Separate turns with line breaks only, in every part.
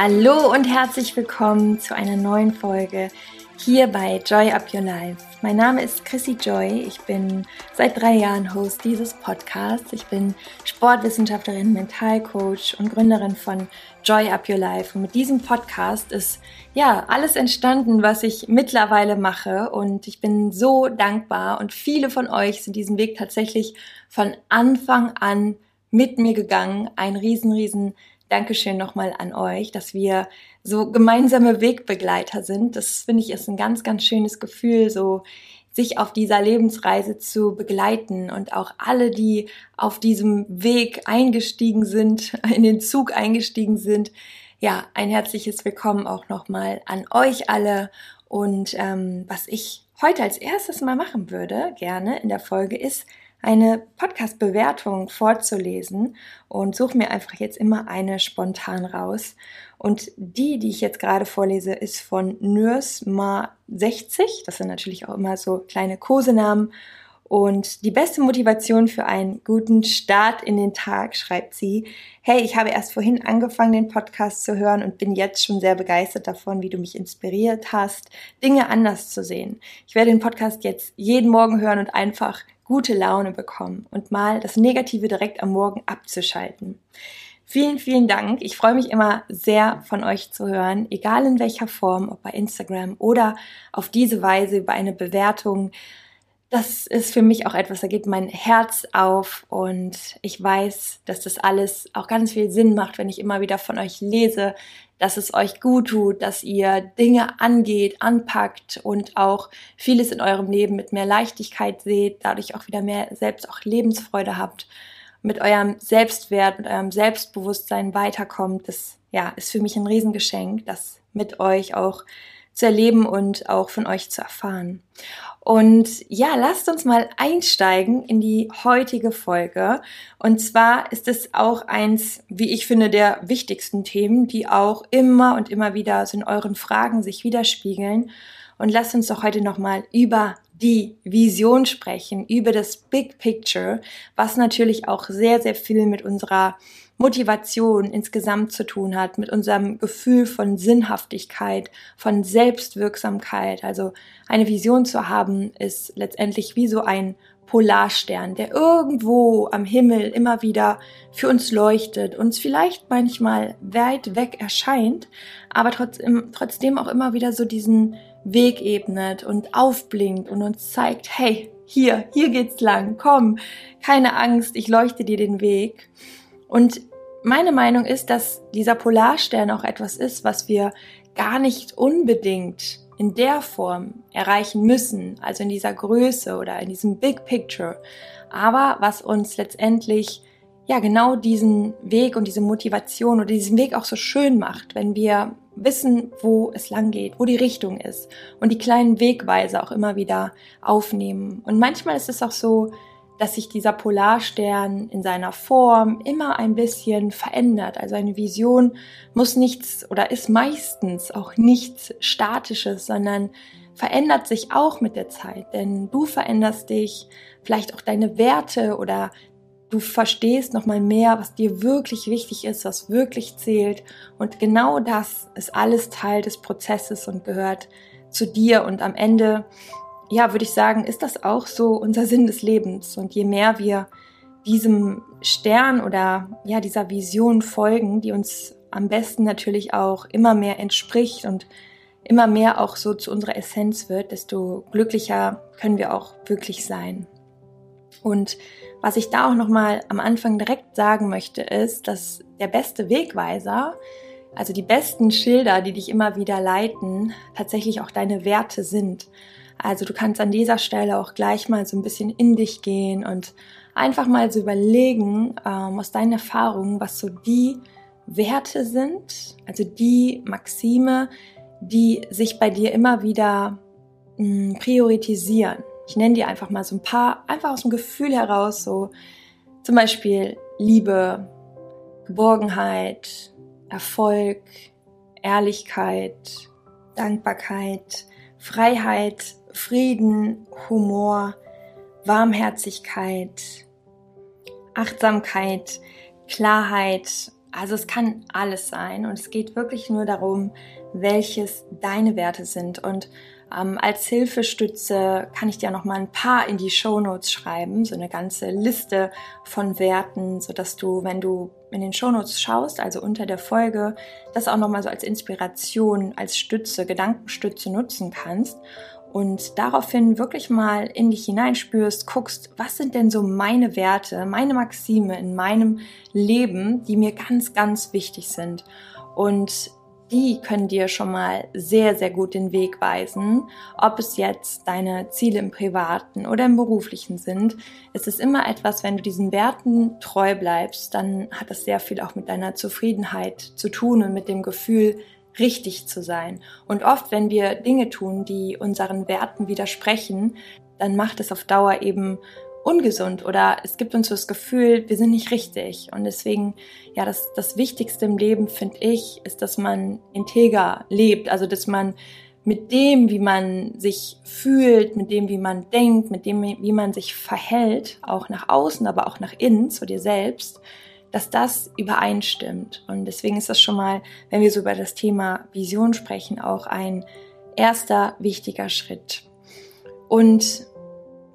Hallo und herzlich willkommen zu einer neuen Folge hier bei Joy Up Your Life. Mein Name ist Chrissy Joy. Ich bin seit drei Jahren Host dieses Podcasts. Ich bin Sportwissenschaftlerin, Mentalcoach und Gründerin von Joy Up Your Life. Und mit diesem Podcast ist ja alles entstanden, was ich mittlerweile mache. Und ich bin so dankbar. Und viele von euch sind diesen Weg tatsächlich von Anfang an mit mir gegangen. Ein riesen, riesen Dankeschön nochmal an euch, dass wir so gemeinsame Wegbegleiter sind. Das finde ich ist ein ganz, ganz schönes Gefühl, so sich auf dieser Lebensreise zu begleiten und auch alle, die auf diesem Weg eingestiegen sind, in den Zug eingestiegen sind. Ja, ein herzliches Willkommen auch nochmal an euch alle. Und ähm, was ich heute als erstes mal machen würde, gerne in der Folge, ist eine Podcast-Bewertung vorzulesen und suche mir einfach jetzt immer eine spontan raus. Und die, die ich jetzt gerade vorlese, ist von Nürsma60. Das sind natürlich auch immer so kleine Kosenamen. Und die beste Motivation für einen guten Start in den Tag, schreibt sie. Hey, ich habe erst vorhin angefangen, den Podcast zu hören und bin jetzt schon sehr begeistert davon, wie du mich inspiriert hast, Dinge anders zu sehen. Ich werde den Podcast jetzt jeden Morgen hören und einfach gute Laune bekommen und mal das Negative direkt am Morgen abzuschalten. Vielen, vielen Dank. Ich freue mich immer sehr von euch zu hören, egal in welcher Form, ob bei Instagram oder auf diese Weise über eine Bewertung. Das ist für mich auch etwas, da geht mein Herz auf und ich weiß, dass das alles auch ganz viel Sinn macht, wenn ich immer wieder von euch lese, dass es euch gut tut, dass ihr Dinge angeht, anpackt und auch vieles in eurem Leben mit mehr Leichtigkeit seht, dadurch auch wieder mehr selbst auch Lebensfreude habt, mit eurem Selbstwert, mit eurem Selbstbewusstsein weiterkommt. Das ja, ist für mich ein Riesengeschenk, das mit euch auch zu erleben und auch von euch zu erfahren. Und ja, lasst uns mal einsteigen in die heutige Folge. Und zwar ist es auch eins, wie ich finde, der wichtigsten Themen, die auch immer und immer wieder in euren Fragen sich widerspiegeln. Und lasst uns doch heute nochmal über die Vision sprechen, über das Big Picture, was natürlich auch sehr, sehr viel mit unserer Motivation insgesamt zu tun hat, mit unserem Gefühl von Sinnhaftigkeit, von Selbstwirksamkeit. Also eine Vision zu haben, ist letztendlich wie so ein Polarstern, der irgendwo am Himmel immer wieder für uns leuchtet, uns vielleicht manchmal weit weg erscheint, aber trotzdem, auch immer wieder so diesen Weg ebnet und aufblinkt und uns zeigt, hey, hier, hier geht's lang, komm, keine Angst, ich leuchte dir den Weg. Und meine Meinung ist, dass dieser Polarstern auch etwas ist, was wir gar nicht unbedingt in der Form erreichen müssen, also in dieser Größe oder in diesem Big Picture, aber was uns letztendlich ja genau diesen Weg und diese Motivation oder diesen Weg auch so schön macht, wenn wir wissen, wo es lang geht, wo die Richtung ist und die kleinen Wegweise auch immer wieder aufnehmen. Und manchmal ist es auch so, dass sich dieser Polarstern in seiner Form immer ein bisschen verändert. Also eine Vision muss nichts oder ist meistens auch nichts Statisches, sondern verändert sich auch mit der Zeit. Denn du veränderst dich, vielleicht auch deine Werte oder du verstehst nochmal mehr, was dir wirklich wichtig ist, was wirklich zählt. Und genau das ist alles Teil des Prozesses und gehört zu dir. Und am Ende ja, würde ich sagen, ist das auch so unser Sinn des Lebens. Und je mehr wir diesem Stern oder ja, dieser Vision folgen, die uns am besten natürlich auch immer mehr entspricht und immer mehr auch so zu unserer Essenz wird, desto glücklicher können wir auch wirklich sein. Und was ich da auch nochmal am Anfang direkt sagen möchte, ist, dass der beste Wegweiser, also die besten Schilder, die dich immer wieder leiten, tatsächlich auch deine Werte sind. Also du kannst an dieser Stelle auch gleich mal so ein bisschen in dich gehen und einfach mal so überlegen ähm, aus deinen Erfahrungen, was so die Werte sind, also die Maxime, die sich bei dir immer wieder mh, hm, priorisieren. Ich nenne dir einfach mal so ein paar, einfach aus dem Gefühl heraus, so zum Beispiel Liebe, Geborgenheit, Erfolg, Ehrlichkeit, Dankbarkeit, Freiheit, Frieden, Humor, Warmherzigkeit, Achtsamkeit, Klarheit, Also es kann alles sein und es geht wirklich nur darum, welches deine Werte sind. Und ähm, als Hilfestütze kann ich dir noch mal ein paar in die Show Notes schreiben, so eine ganze Liste von Werten, so dass du, wenn du in den Show Notes schaust, also unter der Folge, das auch noch mal so als Inspiration, als Stütze, Gedankenstütze nutzen kannst und daraufhin wirklich mal in dich hineinspürst, guckst, was sind denn so meine Werte, meine Maxime in meinem Leben, die mir ganz, ganz wichtig sind. Und die können dir schon mal sehr, sehr gut den Weg weisen, ob es jetzt deine Ziele im privaten oder im beruflichen sind. Es ist immer etwas, wenn du diesen Werten treu bleibst, dann hat das sehr viel auch mit deiner Zufriedenheit zu tun und mit dem Gefühl, richtig zu sein. Und oft, wenn wir Dinge tun, die unseren Werten widersprechen, dann macht es auf Dauer eben ungesund oder es gibt uns das Gefühl, wir sind nicht richtig. Und deswegen, ja, das, das Wichtigste im Leben, finde ich, ist, dass man integer lebt, also dass man mit dem, wie man sich fühlt, mit dem, wie man denkt, mit dem, wie man sich verhält, auch nach außen, aber auch nach innen, zu dir selbst, dass das übereinstimmt. Und deswegen ist das schon mal, wenn wir so über das Thema Vision sprechen, auch ein erster wichtiger Schritt. Und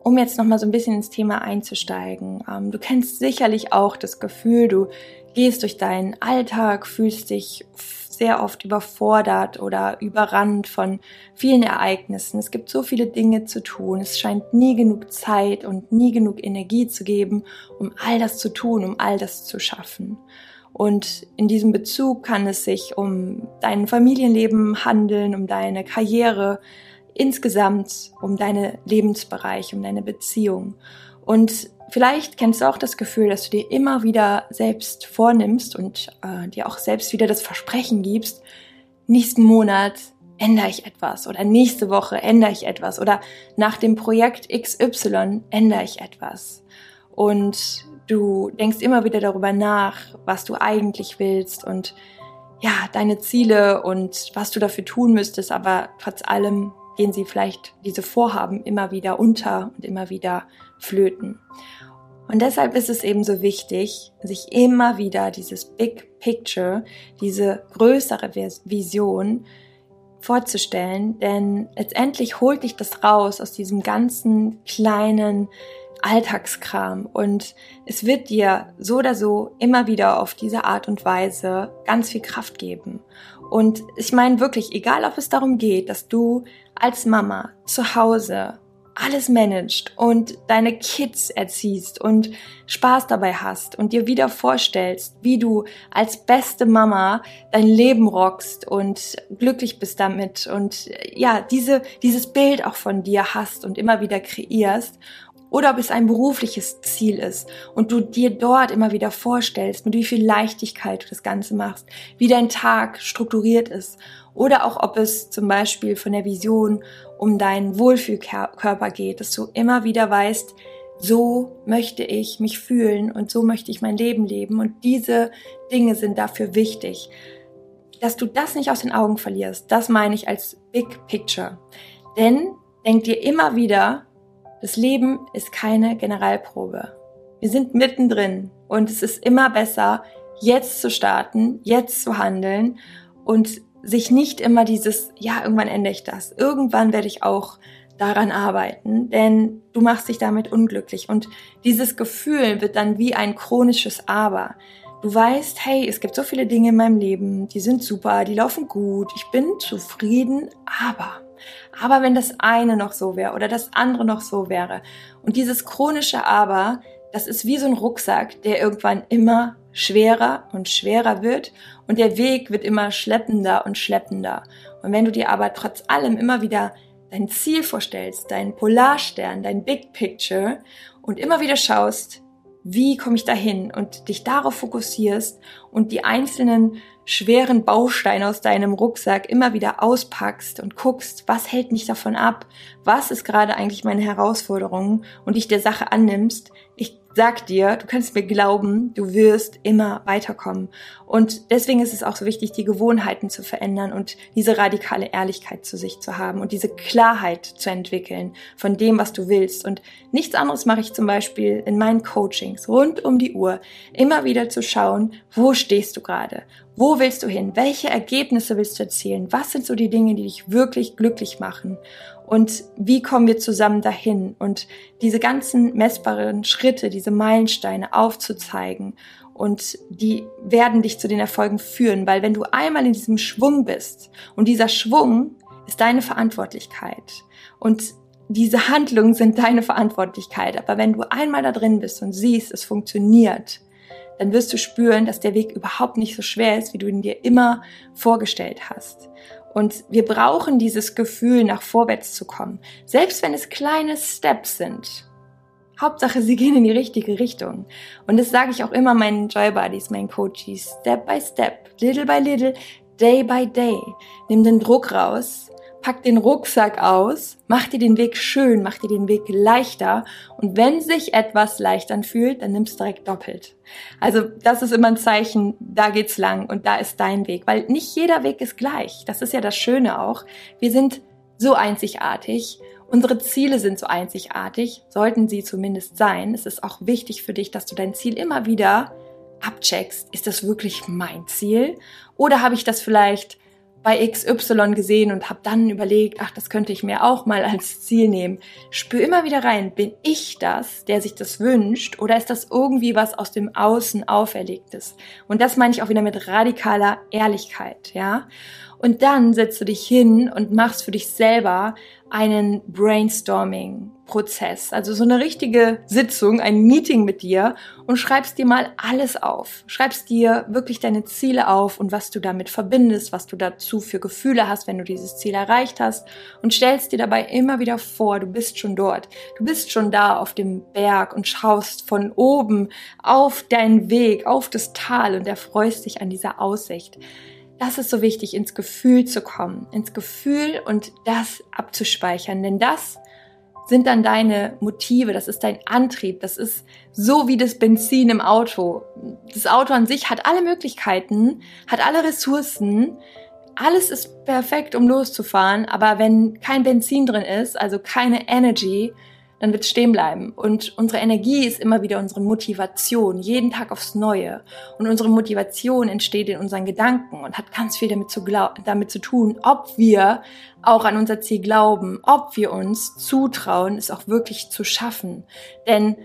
um jetzt noch mal so ein bisschen ins Thema einzusteigen. Ähm, du kennst sicherlich auch das Gefühl, du gehst durch deinen Alltag, fühlst dich sehr oft überfordert oder überrannt von vielen Ereignissen. Es gibt so viele Dinge zu tun. Es scheint nie genug Zeit und nie genug Energie zu geben, um all das zu tun, um all das zu schaffen. Und in diesem Bezug kann es sich um dein Familienleben handeln, um deine Karriere, insgesamt um deine Lebensbereiche, um deine Beziehung. Und vielleicht kennst du auch das Gefühl, dass du dir immer wieder selbst vornimmst und äh, dir auch selbst wieder das Versprechen gibst, nächsten Monat ändere ich etwas oder nächste Woche ändere ich etwas oder nach dem Projekt XY ändere ich etwas. Und du denkst immer wieder darüber nach, was du eigentlich willst und ja, deine Ziele und was du dafür tun müsstest, aber trotz allem gehen sie vielleicht diese Vorhaben immer wieder unter und immer wieder flöten. Und deshalb ist es eben so wichtig, sich immer wieder dieses Big Picture, diese größere Vision vorzustellen, denn letztendlich holt dich das raus aus diesem ganzen kleinen Alltagskram und es wird dir so oder so immer wieder auf diese Art und Weise ganz viel Kraft geben. Und ich meine wirklich, egal ob es darum geht, dass du als Mama zu Hause alles managst und deine Kids erziehst und Spaß dabei hast und dir wieder vorstellst, wie du als beste Mama dein Leben rockst und glücklich bist damit und ja, diese, dieses Bild auch von dir hast und immer wieder kreierst oder ob es ein berufliches Ziel ist und du dir dort immer wieder vorstellst, mit wie viel Leichtigkeit du das Ganze machst, wie dein Tag strukturiert ist oder auch ob es zum Beispiel von der Vision um deinen Wohlfühlkörper geht, dass du immer wieder weißt, so möchte ich mich fühlen und so möchte ich mein Leben leben und diese Dinge sind dafür wichtig. Dass du das nicht aus den Augen verlierst, das meine ich als Big Picture. Denn denk dir immer wieder, das Leben ist keine Generalprobe. Wir sind mittendrin und es ist immer besser, jetzt zu starten, jetzt zu handeln und sich nicht immer dieses, ja, irgendwann ändere ich das, irgendwann werde ich auch daran arbeiten, denn du machst dich damit unglücklich und dieses Gefühl wird dann wie ein chronisches Aber. Du weißt, hey, es gibt so viele Dinge in meinem Leben, die sind super, die laufen gut, ich bin zufrieden, aber aber wenn das eine noch so wäre oder das andere noch so wäre. Und dieses chronische Aber, das ist wie so ein Rucksack, der irgendwann immer schwerer und schwerer wird und der Weg wird immer schleppender und schleppender. Und wenn du dir aber trotz allem immer wieder dein Ziel vorstellst, dein Polarstern, dein Big Picture und immer wieder schaust, wie komme ich dahin und dich darauf fokussierst und die einzelnen schweren Bausteine aus deinem Rucksack immer wieder auspackst und guckst, was hält mich davon ab, was ist gerade eigentlich meine Herausforderung? Und dich der Sache annimmst, ich sag dir, du kannst mir glauben, du wirst immer weiterkommen. Und deswegen ist es auch so wichtig, die Gewohnheiten zu verändern und diese radikale Ehrlichkeit zu sich zu haben und diese Klarheit zu entwickeln von dem, was du willst. Und nichts anderes mache ich zum Beispiel in meinen Coachings rund um die Uhr, immer wieder zu schauen, wo stehst du gerade? Wo willst du hin? Welche Ergebnisse willst du erzielen? Was sind so die Dinge, die dich wirklich glücklich machen? Und wie kommen wir zusammen dahin? Und diese ganzen messbaren Schritte, diese Meilensteine aufzuzeigen und die werden dich zu den Erfolgen führen, weil wenn du einmal in diesem Schwung bist und dieser Schwung ist deine Verantwortlichkeit und diese Handlungen sind deine Verantwortlichkeit, aber wenn du einmal da drin bist und siehst, es funktioniert, dann wirst du spüren, dass der Weg überhaupt nicht so schwer ist, wie du ihn dir immer vorgestellt hast. Und wir brauchen dieses Gefühl, nach vorwärts zu kommen. Selbst wenn es kleine Steps sind. Hauptsache, sie gehen in die richtige Richtung. Und das sage ich auch immer meinen Joy Buddies, meinen Coaches. Step by step, little by little, day by day. Nimm den Druck raus pack den Rucksack aus, mach dir den Weg schön, mach dir den Weg leichter und wenn sich etwas leichter anfühlt, dann nimmst direkt doppelt. Also das ist immer ein Zeichen, da geht's lang und da ist dein Weg, weil nicht jeder Weg ist gleich. Das ist ja das Schöne auch. Wir sind so einzigartig. Unsere Ziele sind so einzigartig, sollten sie zumindest sein. Es ist auch wichtig für dich, dass du dein Ziel immer wieder abcheckst. Ist das wirklich mein Ziel? Oder habe ich das vielleicht bei XY gesehen und habe dann überlegt, ach, das könnte ich mir auch mal als Ziel nehmen. Spür immer wieder rein, bin ich das, der sich das wünscht, oder ist das irgendwie was aus dem Außen auferlegtes? Und das meine ich auch wieder mit radikaler Ehrlichkeit, ja? Und dann setzt du dich hin und machst für dich selber einen Brainstorming-Prozess, also so eine richtige Sitzung, ein Meeting mit dir und schreibst dir mal alles auf. Schreibst dir wirklich deine Ziele auf und was du damit verbindest, was du dazu für Gefühle hast, wenn du dieses Ziel erreicht hast und stellst dir dabei immer wieder vor, du bist schon dort. Du bist schon da auf dem Berg und schaust von oben auf deinen Weg, auf das Tal und erfreust dich an dieser Aussicht das ist so wichtig, ins Gefühl zu kommen, ins Gefühl und das abzuspeichern, denn das sind dann deine Motive, das ist dein Antrieb, das ist so wie das Benzin im Auto. Das Auto an sich hat alle Möglichkeiten, hat alle Ressourcen, alles ist perfekt, um loszufahren, aber wenn kein Benzin drin ist, also keine Energy, dann wird es stehen bleiben. Und unsere Energie ist immer wieder unsere Motivation, jeden Tag aufs Neue. Und unsere Motivation entsteht in unseren Gedanken und hat ganz viel damit zu, damit zu tun, ob wir auch an unser Ziel glauben, ob wir uns zutrauen, es auch wirklich zu schaffen. Denn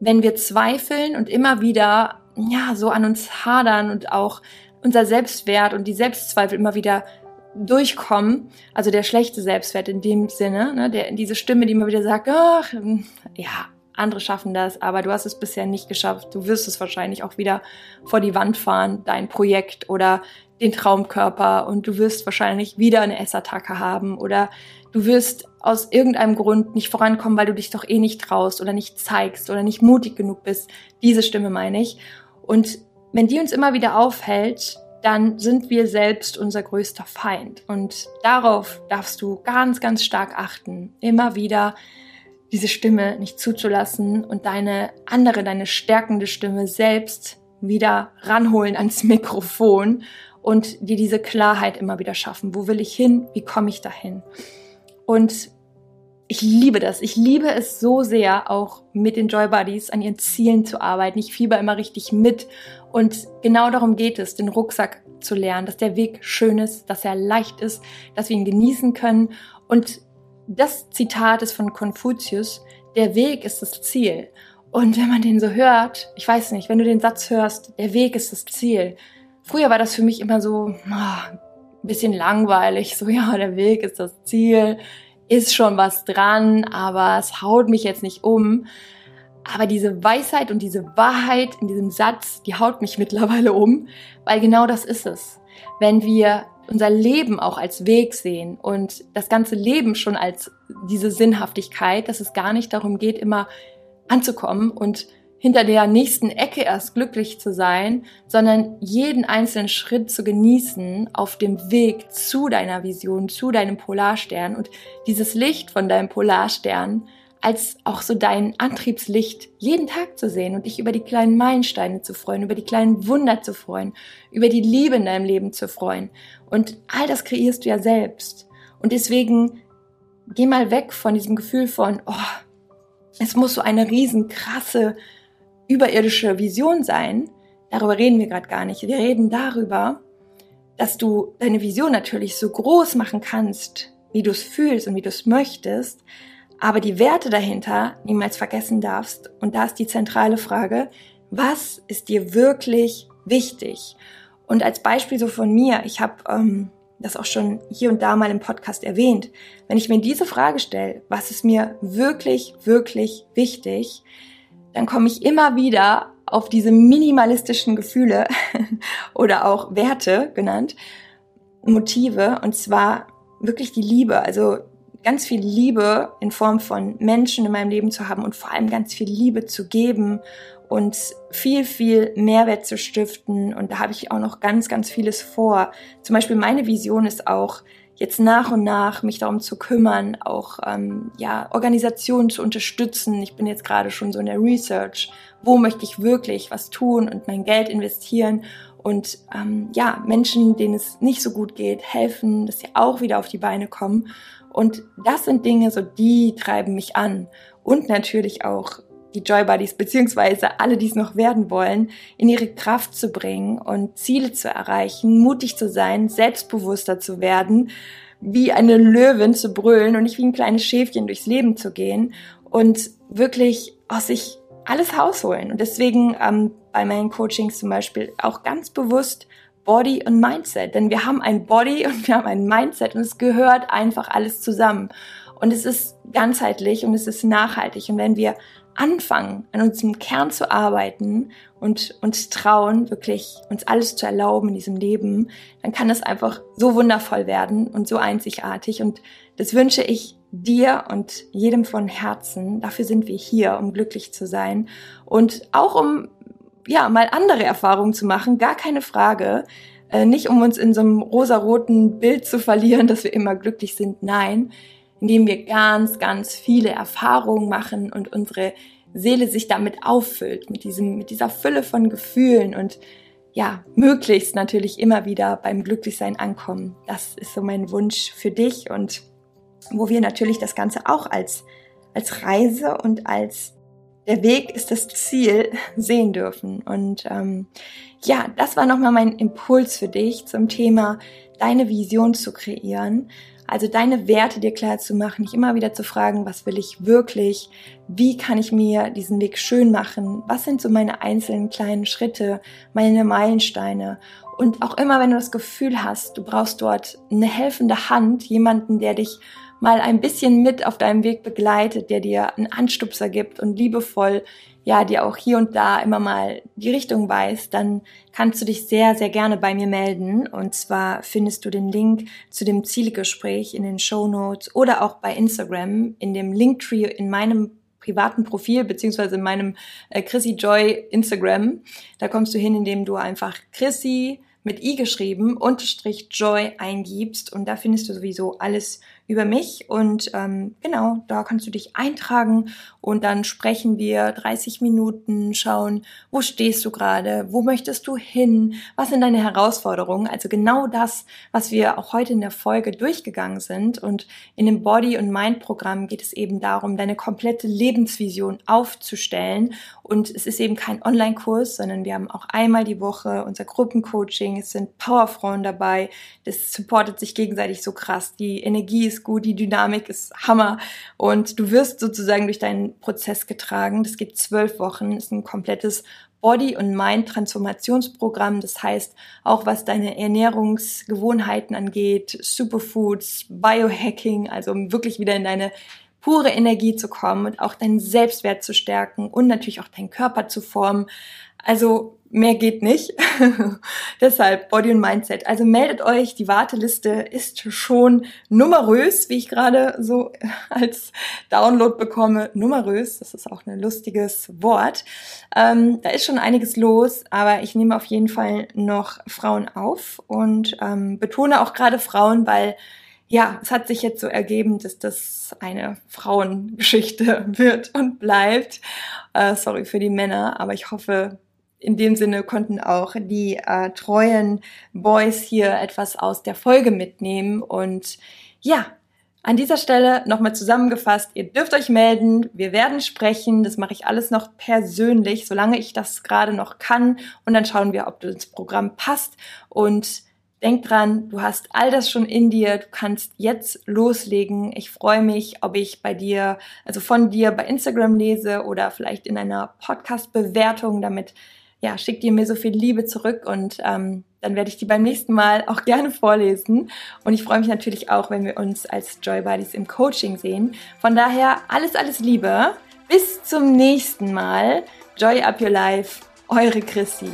wenn wir zweifeln und immer wieder ja so an uns hadern und auch unser Selbstwert und die Selbstzweifel immer wieder durchkommen, also der schlechte Selbstwert in dem Sinne, ne, der, diese Stimme, die immer wieder sagt, ach, hm, ja, andere schaffen das, aber du hast es bisher nicht geschafft. Du wirst es wahrscheinlich auch wieder vor die Wand fahren, dein Projekt oder den Traumkörper und du wirst wahrscheinlich wieder eine Essattacke haben oder du wirst aus irgendeinem Grund nicht vorankommen, weil du dich doch eh nicht traust oder nicht zeigst oder nicht mutig genug bist. Diese Stimme meine ich. Und wenn die uns immer wieder aufhält, dann sind wir selbst unser größter Feind. Und darauf darfst du ganz, ganz stark achten. Immer wieder diese Stimme nicht zuzulassen und deine andere, deine stärkende Stimme selbst wieder ranholen ans Mikrofon und dir diese Klarheit immer wieder schaffen. Wo will ich hin? Wie komme ich dahin? Und ich liebe das. Ich liebe es so sehr, auch mit den Joy Buddies an ihren Zielen zu arbeiten. Ich fieber immer richtig mit. Und genau darum geht es, den Rucksack zu lernen, dass der Weg schön ist, dass er leicht ist, dass wir ihn genießen können. Und das Zitat ist von Konfuzius, der Weg ist das Ziel. Und wenn man den so hört, ich weiß nicht, wenn du den Satz hörst, der Weg ist das Ziel. Früher war das für mich immer so oh, ein bisschen langweilig, so ja, der Weg ist das Ziel ist schon was dran, aber es haut mich jetzt nicht um. Aber diese Weisheit und diese Wahrheit in diesem Satz, die haut mich mittlerweile um, weil genau das ist es. Wenn wir unser Leben auch als Weg sehen und das ganze Leben schon als diese Sinnhaftigkeit, dass es gar nicht darum geht, immer anzukommen und hinter der nächsten Ecke erst glücklich zu sein, sondern jeden einzelnen Schritt zu genießen auf dem Weg zu deiner Vision, zu deinem Polarstern und dieses Licht von deinem Polarstern als auch so dein Antriebslicht jeden Tag zu sehen und dich über die kleinen Meilensteine zu freuen, über die kleinen Wunder zu freuen, über die Liebe in deinem Leben zu freuen. Und all das kreierst du ja selbst. Und deswegen geh mal weg von diesem Gefühl von, oh, es muss so eine riesen krasse überirdische Vision sein. Darüber reden wir gerade gar nicht. Wir reden darüber, dass du deine Vision natürlich so groß machen kannst, wie du es fühlst und wie du es möchtest, aber die Werte dahinter niemals vergessen darfst. Und da ist die zentrale Frage, was ist dir wirklich wichtig? Und als Beispiel so von mir, ich habe ähm, das auch schon hier und da mal im Podcast erwähnt, wenn ich mir diese Frage stelle, was ist mir wirklich, wirklich wichtig, dann komme ich immer wieder auf diese minimalistischen Gefühle oder auch Werte genannt, Motive, und zwar wirklich die Liebe, also ganz viel Liebe in Form von Menschen in meinem Leben zu haben und vor allem ganz viel Liebe zu geben und viel, viel Mehrwert zu stiften. Und da habe ich auch noch ganz, ganz vieles vor. Zum Beispiel meine Vision ist auch, jetzt nach und nach mich darum zu kümmern, auch ähm, ja Organisationen zu unterstützen. Ich bin jetzt gerade schon so in der Research, wo möchte ich wirklich was tun und mein Geld investieren und ähm, ja Menschen, denen es nicht so gut geht, helfen, dass sie auch wieder auf die Beine kommen. Und das sind Dinge, so die treiben mich an. Und natürlich auch die Joy Buddies, beziehungsweise alle, die es noch werden wollen, in ihre Kraft zu bringen und Ziele zu erreichen, mutig zu sein, selbstbewusster zu werden, wie eine Löwin zu brüllen und nicht wie ein kleines Schäfchen durchs Leben zu gehen und wirklich aus sich alles rausholen. Und deswegen ähm, bei meinen Coachings zum Beispiel auch ganz bewusst Body und Mindset. Denn wir haben ein Body und wir haben ein Mindset und es gehört einfach alles zusammen. Und es ist ganzheitlich und es ist nachhaltig. Und wenn wir anfangen, an unserem Kern zu arbeiten und uns trauen, wirklich uns alles zu erlauben in diesem Leben, dann kann es einfach so wundervoll werden und so einzigartig. Und das wünsche ich dir und jedem von Herzen. Dafür sind wir hier, um glücklich zu sein und auch um ja, mal andere Erfahrungen zu machen, gar keine Frage. Äh, nicht um uns in so einem rosaroten Bild zu verlieren, dass wir immer glücklich sind, nein, indem wir ganz, ganz viele Erfahrungen machen und unsere Seele sich damit auffüllt, mit diesem, mit dieser Fülle von Gefühlen und ja, möglichst natürlich immer wieder beim Glücklichsein ankommen. Das ist so mein Wunsch für dich und wo wir natürlich das Ganze auch als, als Reise und als der Weg ist das Ziel sehen dürfen. Und ähm, ja, das war nochmal mein Impuls für dich zum Thema deine Vision zu kreieren. Also deine Werte dir klar zu machen, dich immer wieder zu fragen, was will ich wirklich? Wie kann ich mir diesen Weg schön machen? Was sind so meine einzelnen kleinen Schritte, meine Meilensteine? Und auch immer, wenn du das Gefühl hast, du brauchst dort eine helfende Hand, jemanden, der dich mal ein bisschen mit auf deinem Weg begleitet, der dir einen Anstupser gibt und liebevoll ja dir auch hier und da immer mal die Richtung weist, dann kannst du dich sehr, sehr gerne bei mir melden. Und zwar findest du den Link zu dem Zielgespräch in den Show Notes oder auch bei Instagram in dem Linktree in meinem privaten Profil beziehungsweise in meinem äh, Chrissy Joy Instagram. Da kommst du hin, indem du einfach Chrissy mit i geschrieben, unterstrich Joy eingibst und da findest du sowieso alles über mich und ähm, genau, da kannst du dich eintragen und dann sprechen wir 30 Minuten, schauen, wo stehst du gerade, wo möchtest du hin, was sind deine Herausforderungen, also genau das, was wir auch heute in der Folge durchgegangen sind und in dem Body- und Mind-Programm geht es eben darum, deine komplette Lebensvision aufzustellen und es ist eben kein Online-Kurs, sondern wir haben auch einmal die Woche unser Gruppencoaching, es sind Powerfrauen dabei, das supportet sich gegenseitig so krass, die Energie ist gut, die Dynamik ist Hammer und du wirst sozusagen durch deinen Prozess getragen. Das geht zwölf Wochen, ist ein komplettes Body- und Mind-Transformationsprogramm. Das heißt, auch was deine Ernährungsgewohnheiten angeht, Superfoods, Biohacking, also um wirklich wieder in deine pure Energie zu kommen und auch deinen Selbstwert zu stärken und natürlich auch deinen Körper zu formen. Also mehr geht nicht. Deshalb Body und Mindset. Also meldet euch, die Warteliste ist schon numerös, wie ich gerade so als Download bekomme. Numerös, das ist auch ein lustiges Wort. Ähm, da ist schon einiges los, aber ich nehme auf jeden Fall noch Frauen auf und ähm, betone auch gerade Frauen, weil ja, es hat sich jetzt so ergeben, dass das eine Frauengeschichte wird und bleibt. Äh, sorry für die Männer, aber ich hoffe, in dem Sinne konnten auch die äh, treuen Boys hier etwas aus der Folge mitnehmen. Und ja, an dieser Stelle nochmal zusammengefasst, ihr dürft euch melden, wir werden sprechen, das mache ich alles noch persönlich, solange ich das gerade noch kann und dann schauen wir, ob das Programm passt und Denk dran, du hast all das schon in dir, du kannst jetzt loslegen. Ich freue mich, ob ich bei dir, also von dir bei Instagram lese oder vielleicht in einer Podcast-Bewertung. Damit ja, schick dir mir so viel Liebe zurück und ähm, dann werde ich die beim nächsten Mal auch gerne vorlesen. Und ich freue mich natürlich auch, wenn wir uns als Joy Buddies im Coaching sehen. Von daher alles, alles Liebe. Bis zum nächsten Mal. Joy Up Your Life. Eure Chrissy.